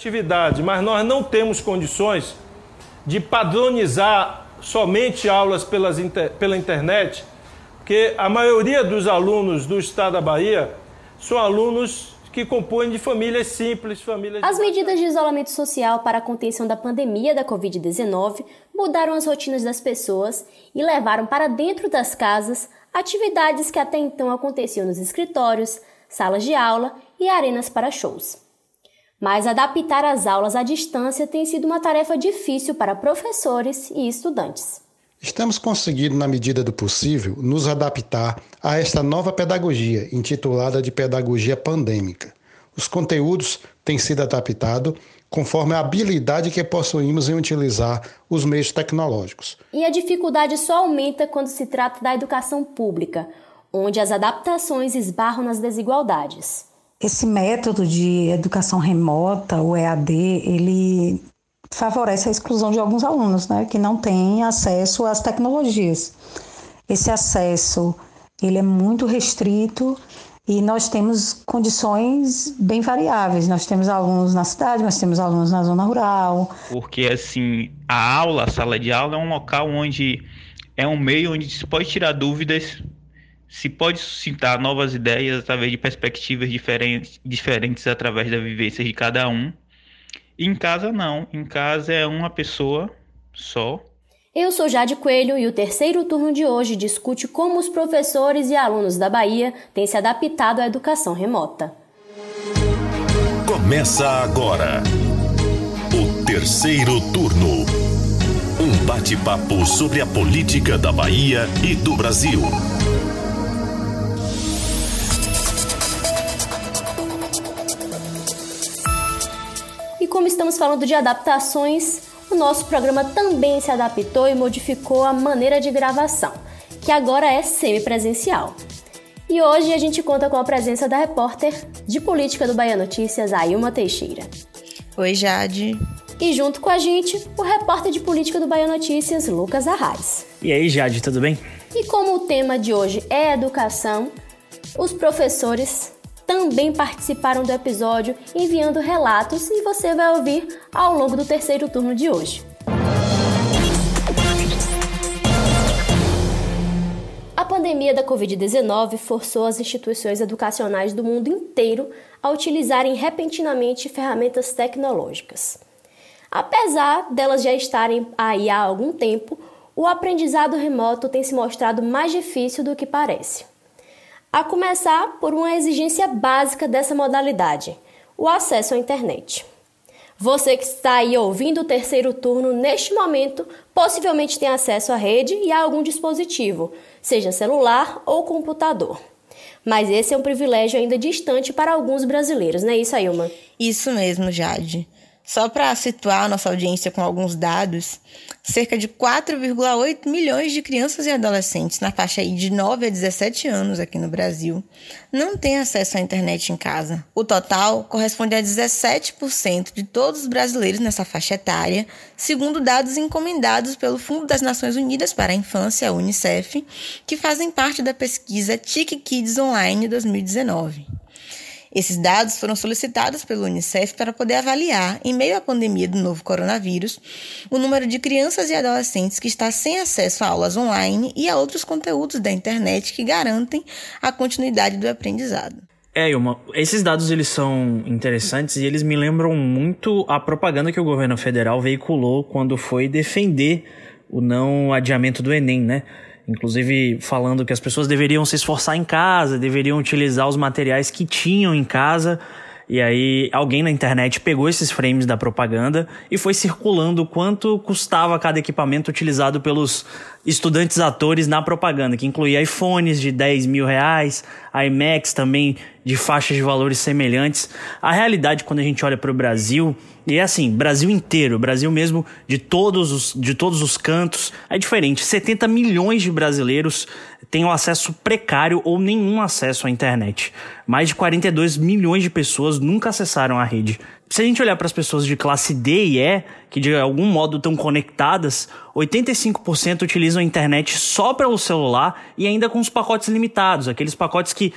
Atividade, mas nós não temos condições de padronizar somente aulas pelas inter, pela internet, porque a maioria dos alunos do estado da Bahia são alunos que compõem de famílias simples, famílias. As medidas de isolamento social para a contenção da pandemia da Covid-19 mudaram as rotinas das pessoas e levaram para dentro das casas atividades que até então aconteciam nos escritórios, salas de aula e arenas para shows. Mas adaptar as aulas à distância tem sido uma tarefa difícil para professores e estudantes. Estamos conseguindo, na medida do possível, nos adaptar a esta nova pedagogia, intitulada de pedagogia pandêmica. Os conteúdos têm sido adaptados conforme a habilidade que possuímos em utilizar os meios tecnológicos. E a dificuldade só aumenta quando se trata da educação pública, onde as adaptações esbarram nas desigualdades. Esse método de educação remota, o EAD, ele favorece a exclusão de alguns alunos, né, que não têm acesso às tecnologias. Esse acesso, ele é muito restrito e nós temos condições bem variáveis. Nós temos alunos na cidade, nós temos alunos na zona rural. Porque assim, a aula, a sala de aula é um local onde é um meio onde se pode tirar dúvidas, se pode suscitar novas ideias através de perspectivas diferentes, diferentes através da vivência de cada um. Em casa não, em casa é uma pessoa só. Eu sou Jade Coelho e o terceiro turno de hoje discute como os professores e alunos da Bahia têm se adaptado à educação remota. Começa agora o terceiro turno. Um bate-papo sobre a política da Bahia e do Brasil. Como estamos falando de adaptações, o nosso programa também se adaptou e modificou a maneira de gravação, que agora é semipresencial. E hoje a gente conta com a presença da repórter de política do Bahia Notícias, Ailma Teixeira. Oi, Jade. E junto com a gente, o repórter de política do Bahia Notícias, Lucas Arraes. E aí, Jade, tudo bem? E como o tema de hoje é educação, os professores também participaram do episódio enviando relatos e você vai ouvir ao longo do terceiro turno de hoje. A pandemia da Covid-19 forçou as instituições educacionais do mundo inteiro a utilizarem repentinamente ferramentas tecnológicas. Apesar delas já estarem aí há algum tempo, o aprendizado remoto tem se mostrado mais difícil do que parece. A começar por uma exigência básica dessa modalidade: o acesso à internet. Você que está aí ouvindo o terceiro turno neste momento, possivelmente tem acesso à rede e a algum dispositivo, seja celular ou computador. Mas esse é um privilégio ainda distante para alguns brasileiros, não é isso, Ailma? Isso mesmo, Jade. Só para situar nossa audiência com alguns dados, cerca de 4,8 milhões de crianças e adolescentes na faixa de 9 a 17 anos aqui no Brasil não têm acesso à internet em casa. O total corresponde a 17% de todos os brasileiros nessa faixa etária, segundo dados encomendados pelo Fundo das Nações Unidas para a Infância, a UNICEF, que fazem parte da pesquisa TIC Kids Online 2019. Esses dados foram solicitados pelo Unicef para poder avaliar, em meio à pandemia do novo coronavírus, o número de crianças e adolescentes que está sem acesso a aulas online e a outros conteúdos da internet que garantem a continuidade do aprendizado. É, Ilma, esses dados eles são interessantes e eles me lembram muito a propaganda que o governo federal veiculou quando foi defender o não adiamento do Enem, né? Inclusive falando que as pessoas deveriam se esforçar em casa, deveriam utilizar os materiais que tinham em casa. E aí alguém na internet pegou esses frames da propaganda e foi circulando quanto custava cada equipamento utilizado pelos estudantes atores na propaganda, que incluía iPhones de 10 mil reais, iMacs também de faixas de valores semelhantes. A realidade, quando a gente olha para o Brasil, e é assim, Brasil inteiro, Brasil mesmo de todos os, de todos os cantos, é diferente. 70 milhões de brasileiros têm um acesso precário ou nenhum acesso à internet. Mais de 42 milhões de pessoas nunca acessaram a rede. Se a gente olhar para as pessoas de classe D e E, que de algum modo estão conectadas, 85% utilizam a internet só pelo celular e ainda com os pacotes limitados, aqueles pacotes que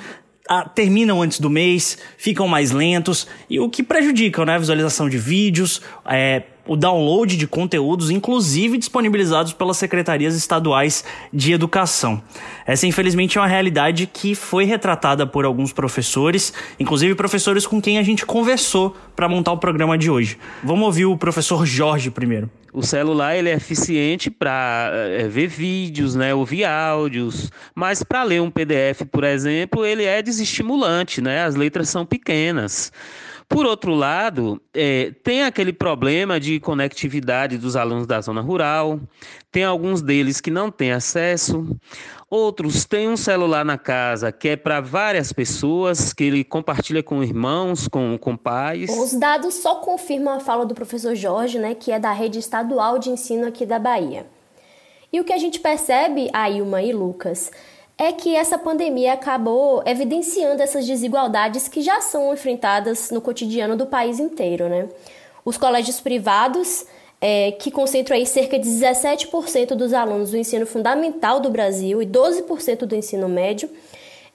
ah, terminam antes do mês, ficam mais lentos, e o que prejudica né, a visualização de vídeos, é, o download de conteúdos, inclusive disponibilizados pelas secretarias estaduais de educação. Essa, infelizmente, é uma realidade que foi retratada por alguns professores, inclusive professores com quem a gente conversou para montar o programa de hoje. Vamos ouvir o professor Jorge primeiro. O celular ele é eficiente para é, ver vídeos, né, ouvir áudios, mas para ler um PDF, por exemplo, ele é desestimulante, né? As letras são pequenas. Por outro lado, é, tem aquele problema de conectividade dos alunos da zona rural, tem alguns deles que não têm acesso, outros têm um celular na casa que é para várias pessoas, que ele compartilha com irmãos, com, com pais. Os dados só confirmam a fala do professor Jorge, né, que é da rede estadual de ensino aqui da Bahia. E o que a gente percebe, Ailma e Lucas, é que essa pandemia acabou evidenciando essas desigualdades que já são enfrentadas no cotidiano do país inteiro, né? Os colégios privados, é, que concentram aí cerca de 17% dos alunos do ensino fundamental do Brasil e 12% do ensino médio,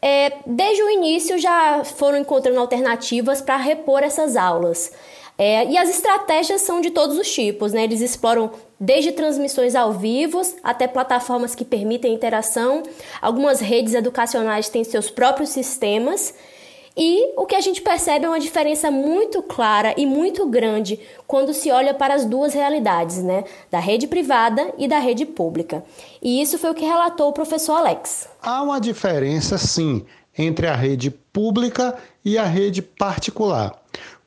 é, desde o início já foram encontrando alternativas para repor essas aulas. É, e as estratégias são de todos os tipos, né? Eles exploram desde transmissões ao vivo até plataformas que permitem interação. Algumas redes educacionais têm seus próprios sistemas. E o que a gente percebe é uma diferença muito clara e muito grande quando se olha para as duas realidades, né? Da rede privada e da rede pública. E isso foi o que relatou o professor Alex. Há uma diferença, sim, entre a rede pública e a rede particular.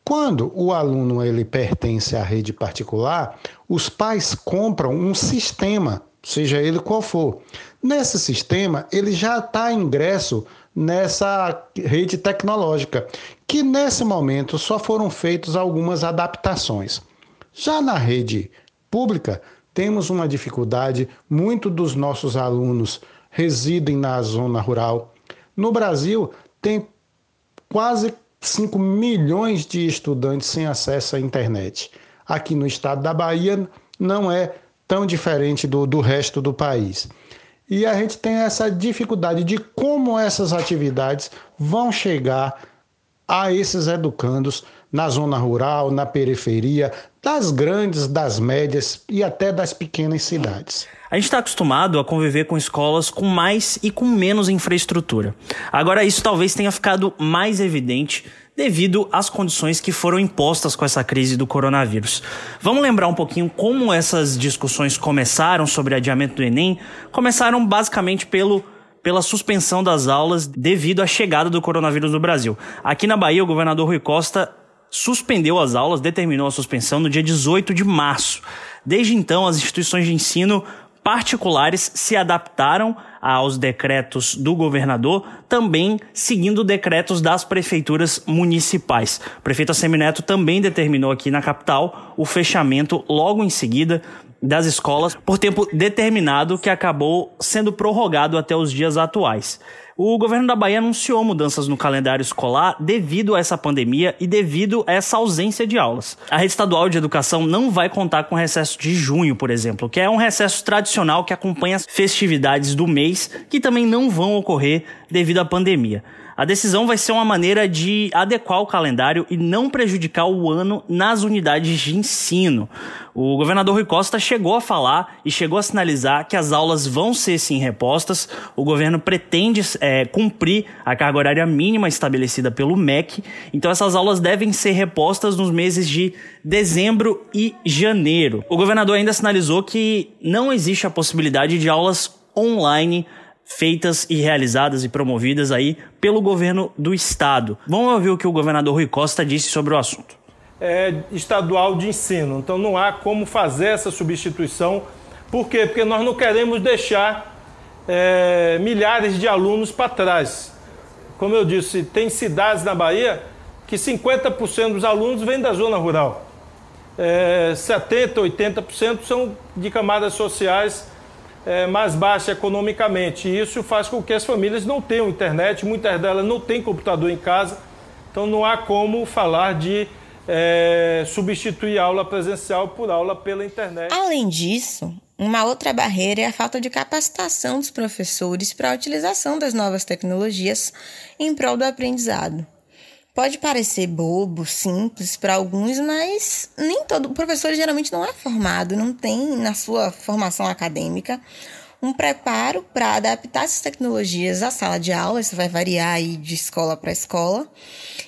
Quando o aluno ele pertence à rede particular, os pais compram um sistema, seja ele qual for. Nesse sistema, ele já está ingresso nessa rede tecnológica, que nesse momento só foram feitas algumas adaptações. Já na rede pública, temos uma dificuldade, muito dos nossos alunos residem na zona rural. No Brasil, tem quase 5 milhões de estudantes sem acesso à internet. Aqui no estado da Bahia não é tão diferente do, do resto do país. E a gente tem essa dificuldade de como essas atividades vão chegar a esses educandos na zona rural, na periferia, das grandes, das médias e até das pequenas cidades. A gente está acostumado a conviver com escolas com mais e com menos infraestrutura. Agora, isso talvez tenha ficado mais evidente devido às condições que foram impostas com essa crise do coronavírus. Vamos lembrar um pouquinho como essas discussões começaram sobre adiamento do Enem? Começaram basicamente pelo pela suspensão das aulas devido à chegada do coronavírus no Brasil. Aqui na Bahia, o governador Rui Costa suspendeu as aulas, determinou a suspensão no dia 18 de março. Desde então, as instituições de ensino particulares se adaptaram aos decretos do governador, também seguindo decretos das prefeituras municipais. O prefeito Assemineto também determinou aqui na capital o fechamento logo em seguida das escolas por tempo determinado que acabou sendo prorrogado até os dias atuais. O governo da Bahia anunciou mudanças no calendário escolar devido a essa pandemia e devido a essa ausência de aulas. A rede estadual de educação não vai contar com recesso de junho, por exemplo, que é um recesso tradicional que acompanha as festividades do mês, que também não vão ocorrer devido à pandemia. A decisão vai ser uma maneira de adequar o calendário e não prejudicar o ano nas unidades de ensino. O governador Rui Costa chegou a falar e chegou a sinalizar que as aulas vão ser sim repostas. O governo pretende é, cumprir a carga horária mínima estabelecida pelo MEC, então essas aulas devem ser repostas nos meses de dezembro e janeiro. O governador ainda sinalizou que não existe a possibilidade de aulas online feitas e realizadas e promovidas aí pelo governo do estado. Vamos ouvir o que o governador Rui Costa disse sobre o assunto. É estadual de ensino, então não há como fazer essa substituição. Por quê? Porque nós não queremos deixar é, milhares de alunos para trás. Como eu disse, tem cidades na Bahia que 50% dos alunos vêm da zona rural. É, 70%, 80% são de camadas sociais é, mais baixa economicamente. E isso faz com que as famílias não tenham internet, muitas delas não têm computador em casa, então não há como falar de é, substituir aula presencial por aula pela internet. Além disso, uma outra barreira é a falta de capacitação dos professores para a utilização das novas tecnologias em prol do aprendizado. Pode parecer bobo, simples para alguns, mas nem todo professor geralmente não é formado, não tem na sua formação acadêmica um preparo para adaptar essas tecnologias à sala de aula, isso vai variar aí de escola para escola.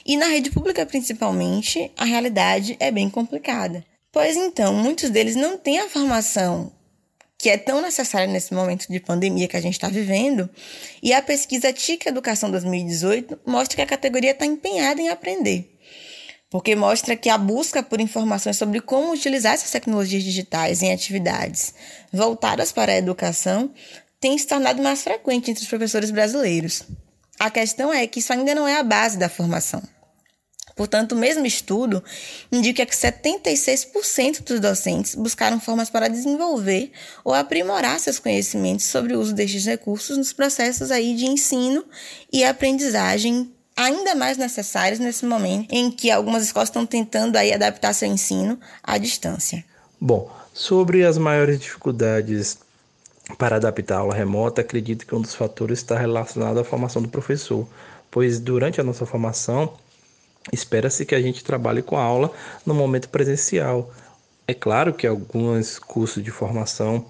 E na rede pública, principalmente, a realidade é bem complicada. Pois então, muitos deles não têm a formação que é tão necessária nesse momento de pandemia que a gente está vivendo, e a pesquisa TIC Educação 2018 mostra que a categoria está empenhada em aprender porque mostra que a busca por informações sobre como utilizar essas tecnologias digitais em atividades voltadas para a educação tem se tornado mais frequente entre os professores brasileiros. A questão é que isso ainda não é a base da formação. Portanto, o mesmo estudo indica que 76% dos docentes buscaram formas para desenvolver ou aprimorar seus conhecimentos sobre o uso destes recursos nos processos aí de ensino e aprendizagem ainda mais necessários nesse momento em que algumas escolas estão tentando aí adaptar seu ensino à distância. Bom, sobre as maiores dificuldades para adaptar a aula remota, acredito que um dos fatores está relacionado à formação do professor, pois durante a nossa formação espera-se que a gente trabalhe com a aula no momento presencial. É claro que alguns cursos de formação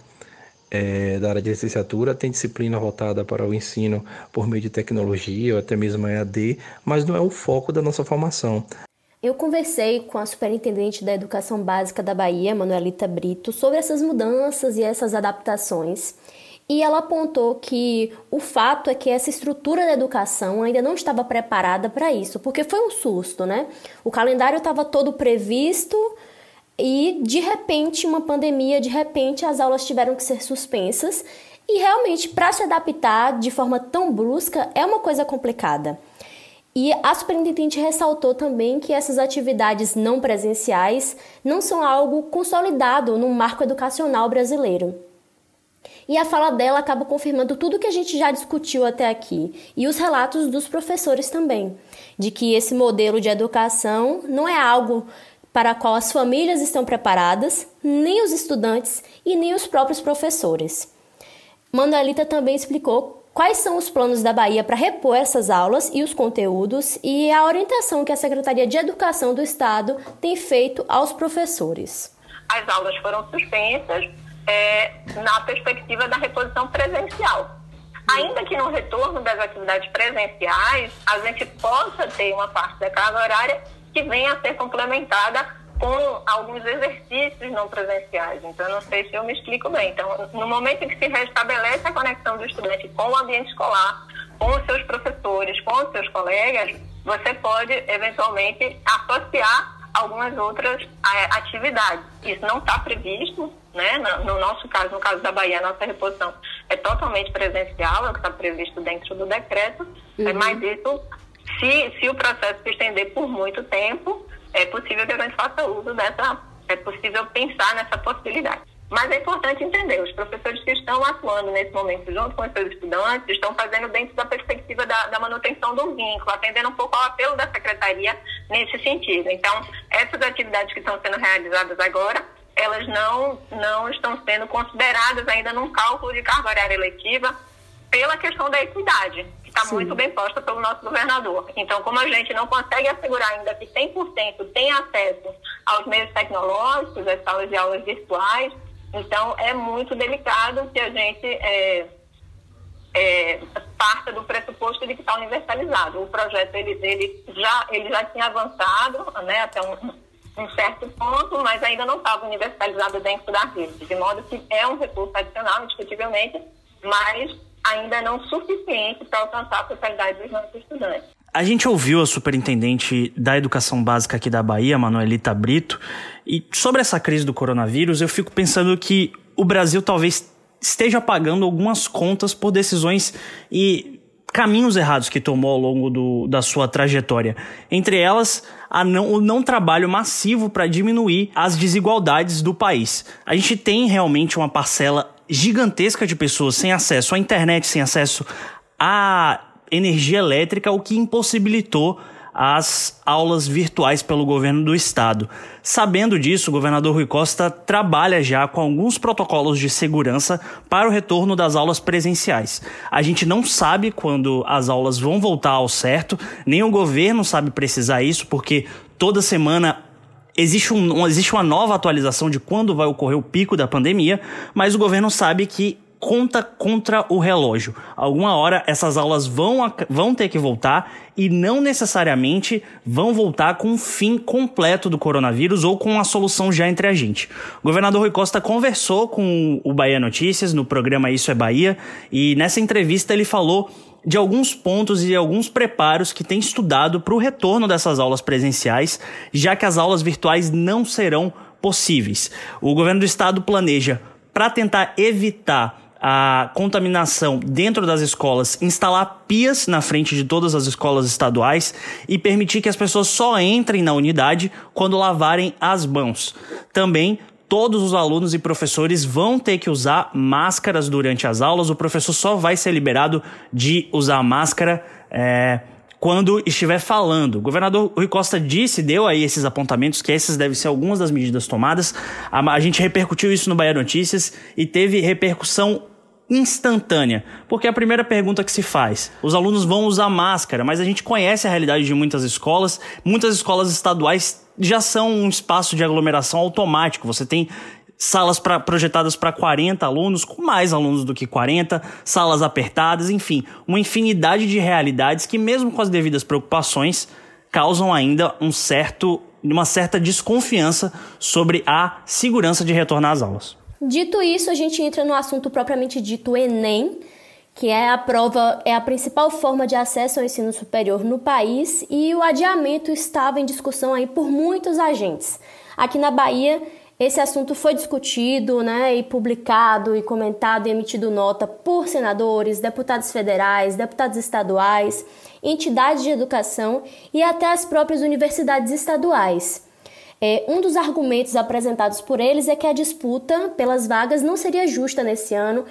é, da área de licenciatura tem disciplina voltada para o ensino por meio de tecnologia ou até mesmo EAD, mas não é o foco da nossa formação. Eu conversei com a superintendente da Educação Básica da Bahia, Manuelita Brito, sobre essas mudanças e essas adaptações. E ela apontou que o fato é que essa estrutura da educação ainda não estava preparada para isso, porque foi um susto, né? O calendário estava todo previsto, e de repente, uma pandemia, de repente as aulas tiveram que ser suspensas e realmente para se adaptar de forma tão brusca é uma coisa complicada. E a superintendente ressaltou também que essas atividades não presenciais não são algo consolidado no marco educacional brasileiro. E a fala dela acaba confirmando tudo que a gente já discutiu até aqui e os relatos dos professores também, de que esse modelo de educação não é algo para a qual as famílias estão preparadas, nem os estudantes e nem os próprios professores. Manuelita também explicou quais são os planos da Bahia para repor essas aulas e os conteúdos e a orientação que a Secretaria de Educação do Estado tem feito aos professores. As aulas foram suspensas é, na perspectiva da reposição presencial. Ainda que no retorno das atividades presenciais, a gente possa ter uma parte da carga horária que venha a ser complementada com alguns exercícios não presenciais. Então, não sei se eu me explico bem. Então, no momento em que se restabelece a conexão do estudante com o ambiente escolar, com os seus professores, com os seus colegas, você pode, eventualmente, associar algumas outras é, atividades. Isso não está previsto, né? No nosso caso, no caso da Bahia, a nossa reposição é totalmente presencial, é o que está previsto dentro do decreto, uhum. mas isso se, se o processo se estender por muito tempo, é possível que a gente faça uso dessa, é possível pensar nessa possibilidade. Mas é importante entender, os professores que estão atuando nesse momento junto com os seus estudantes estão fazendo dentro da perspectiva da, da, manutenção do vínculo, atendendo um pouco ao apelo da secretaria nesse sentido. Então, essas atividades que estão sendo realizadas agora, elas não, não estão sendo consideradas ainda num cálculo de carga horária eletiva pela questão da equidade está muito bem posta pelo nosso governador. Então, como a gente não consegue assegurar ainda que 100% tem acesso aos meios tecnológicos, às salas de aulas virtuais, então é muito delicado que a gente é, é, parta do pressuposto de que está universalizado. O projeto ele, ele, já, ele já tinha avançado né, até um, um certo ponto, mas ainda não estava universalizado dentro da rede, de modo que é um recurso adicional, indiscutivelmente, mas ainda não suficiente para alcançar a totalidade dos nossos estudantes. A gente ouviu a superintendente da educação básica aqui da Bahia, Manuelita Brito, e sobre essa crise do coronavírus, eu fico pensando que o Brasil talvez esteja pagando algumas contas por decisões e caminhos errados que tomou ao longo do, da sua trajetória. Entre elas, a não, o não trabalho massivo para diminuir as desigualdades do país. A gente tem realmente uma parcela gigantesca de pessoas sem acesso à internet, sem acesso à energia elétrica, o que impossibilitou as aulas virtuais pelo governo do estado. Sabendo disso, o governador Rui Costa trabalha já com alguns protocolos de segurança para o retorno das aulas presenciais. A gente não sabe quando as aulas vão voltar ao certo, nem o governo sabe precisar isso, porque toda semana existe, um, existe uma nova atualização de quando vai ocorrer o pico da pandemia, mas o governo sabe que conta contra o relógio. Alguma hora essas aulas vão, vão ter que voltar e não necessariamente vão voltar com um fim completo do coronavírus ou com a solução já entre a gente. O governador Rui Costa conversou com o Bahia Notícias no programa Isso é Bahia e nessa entrevista ele falou de alguns pontos e alguns preparos que tem estudado para o retorno dessas aulas presenciais, já que as aulas virtuais não serão possíveis. O governo do estado planeja, para tentar evitar a contaminação dentro das escolas, instalar pias na frente de todas as escolas estaduais e permitir que as pessoas só entrem na unidade quando lavarem as mãos. Também todos os alunos e professores vão ter que usar máscaras durante as aulas. O professor só vai ser liberado de usar máscara. É, quando estiver falando. O governador Rui Costa disse, deu aí esses apontamentos, que essas devem ser algumas das medidas tomadas. A, a gente repercutiu isso no Bahia Notícias e teve repercussão instantânea. Porque a primeira pergunta que se faz, os alunos vão usar máscara, mas a gente conhece a realidade de muitas escolas. Muitas escolas estaduais já são um espaço de aglomeração automático. Você tem salas pra, projetadas para 40 alunos, com mais alunos do que 40, salas apertadas, enfim, uma infinidade de realidades que, mesmo com as devidas preocupações, causam ainda um certo, uma certa desconfiança sobre a segurança de retornar às aulas. Dito isso, a gente entra no assunto propriamente dito Enem, que é a prova, é a principal forma de acesso ao ensino superior no país e o adiamento estava em discussão aí por muitos agentes. Aqui na Bahia, esse assunto foi discutido, né, e publicado e comentado e emitido nota por senadores, deputados federais, deputados estaduais, entidades de educação e até as próprias universidades estaduais. É, um dos argumentos apresentados por eles é que a disputa pelas vagas não seria justa nesse ano,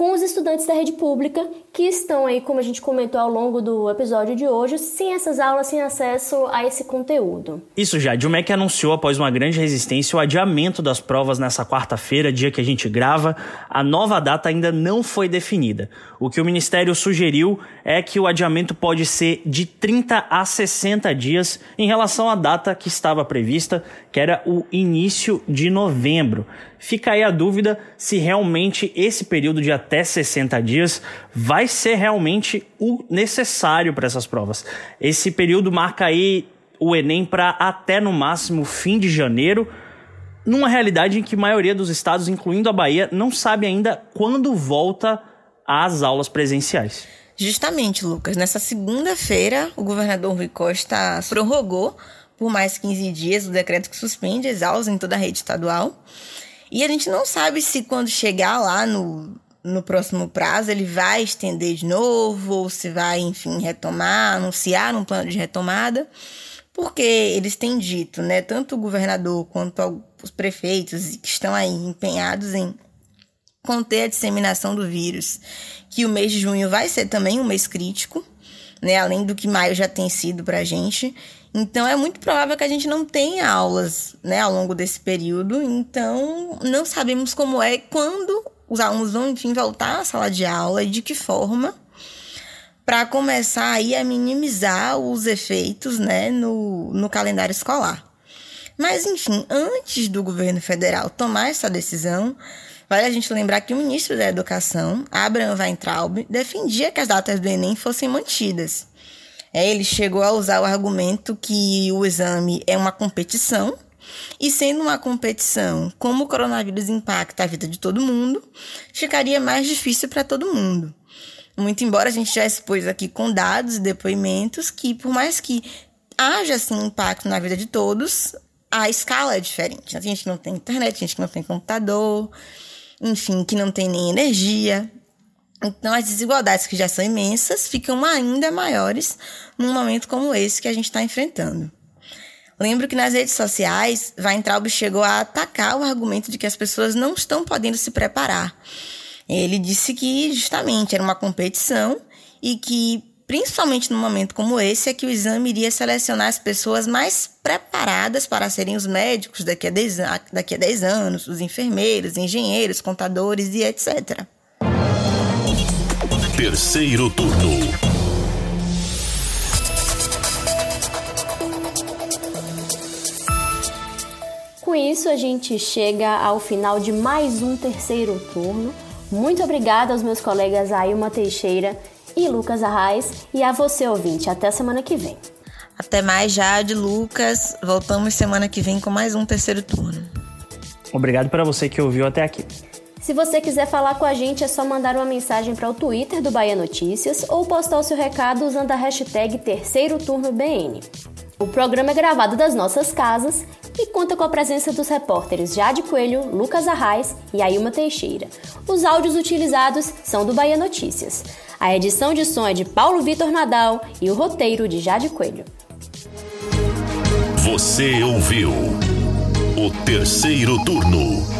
com os estudantes da rede pública que estão aí, como a gente comentou ao longo do episódio de hoje, sem essas aulas, sem acesso a esse conteúdo. Isso já, o MEC anunciou após uma grande resistência o adiamento das provas nessa quarta-feira, dia que a gente grava. A nova data ainda não foi definida. O que o Ministério sugeriu é que o adiamento pode ser de 30 a 60 dias em relação à data que estava prevista, que era o início de novembro. Fica aí a dúvida se realmente esse período de até 60 dias vai ser realmente o necessário para essas provas. Esse período marca aí o Enem para até no máximo fim de janeiro, numa realidade em que a maioria dos estados, incluindo a Bahia, não sabe ainda quando volta às aulas presenciais. Justamente, Lucas. Nessa segunda-feira, o governador Rui Costa prorrogou por mais 15 dias o decreto que suspende as aulas em toda a rede estadual. E a gente não sabe se quando chegar lá no, no próximo prazo ele vai estender de novo, ou se vai, enfim, retomar, anunciar um plano de retomada, porque eles têm dito, né, tanto o governador quanto os prefeitos que estão aí empenhados em conter a disseminação do vírus, que o mês de junho vai ser também um mês crítico, né, além do que maio já tem sido para a gente. Então é muito provável que a gente não tenha aulas né, ao longo desse período. Então não sabemos como é quando os alunos vão, enfim, voltar à sala de aula e de que forma para começar aí a minimizar os efeitos né, no, no calendário escolar. Mas, enfim, antes do governo federal tomar essa decisão, vale a gente lembrar que o ministro da Educação, Abraham Weintraub, defendia que as datas do Enem fossem mantidas. É, ele chegou a usar o argumento que o exame é uma competição, e sendo uma competição, como o coronavírus impacta a vida de todo mundo, ficaria mais difícil para todo mundo. Muito embora a gente já expôs aqui com dados e depoimentos que, por mais que haja assim impacto na vida de todos, a escala é diferente. Tem gente não tem internet, gente que não tem computador, enfim, que não tem nem energia. Então, as desigualdades que já são imensas ficam ainda maiores num momento como esse que a gente está enfrentando. Lembro que nas redes sociais, Weintraub chegou a atacar o argumento de que as pessoas não estão podendo se preparar. Ele disse que justamente era uma competição e que principalmente num momento como esse, é que o exame iria selecionar as pessoas mais preparadas para serem os médicos daqui a 10, daqui a 10 anos, os enfermeiros, engenheiros, contadores e etc. Terceiro turno. Com isso, a gente chega ao final de mais um terceiro turno. Muito obrigada aos meus colegas Ailma Teixeira e Lucas Arraes e a você, ouvinte. Até semana que vem. Até mais, Jade, Lucas. Voltamos semana que vem com mais um terceiro turno. Obrigado para você que ouviu até aqui. Se você quiser falar com a gente, é só mandar uma mensagem para o Twitter do Bahia Notícias ou postar o seu recado usando a hashtag Terceiro Turno BN. O programa é gravado das nossas casas e conta com a presença dos repórteres Jade Coelho, Lucas Arraes e Ailma Teixeira. Os áudios utilizados são do Bahia Notícias. A edição de som é de Paulo Vitor Nadal e o roteiro de Jade Coelho. Você ouviu o terceiro turno,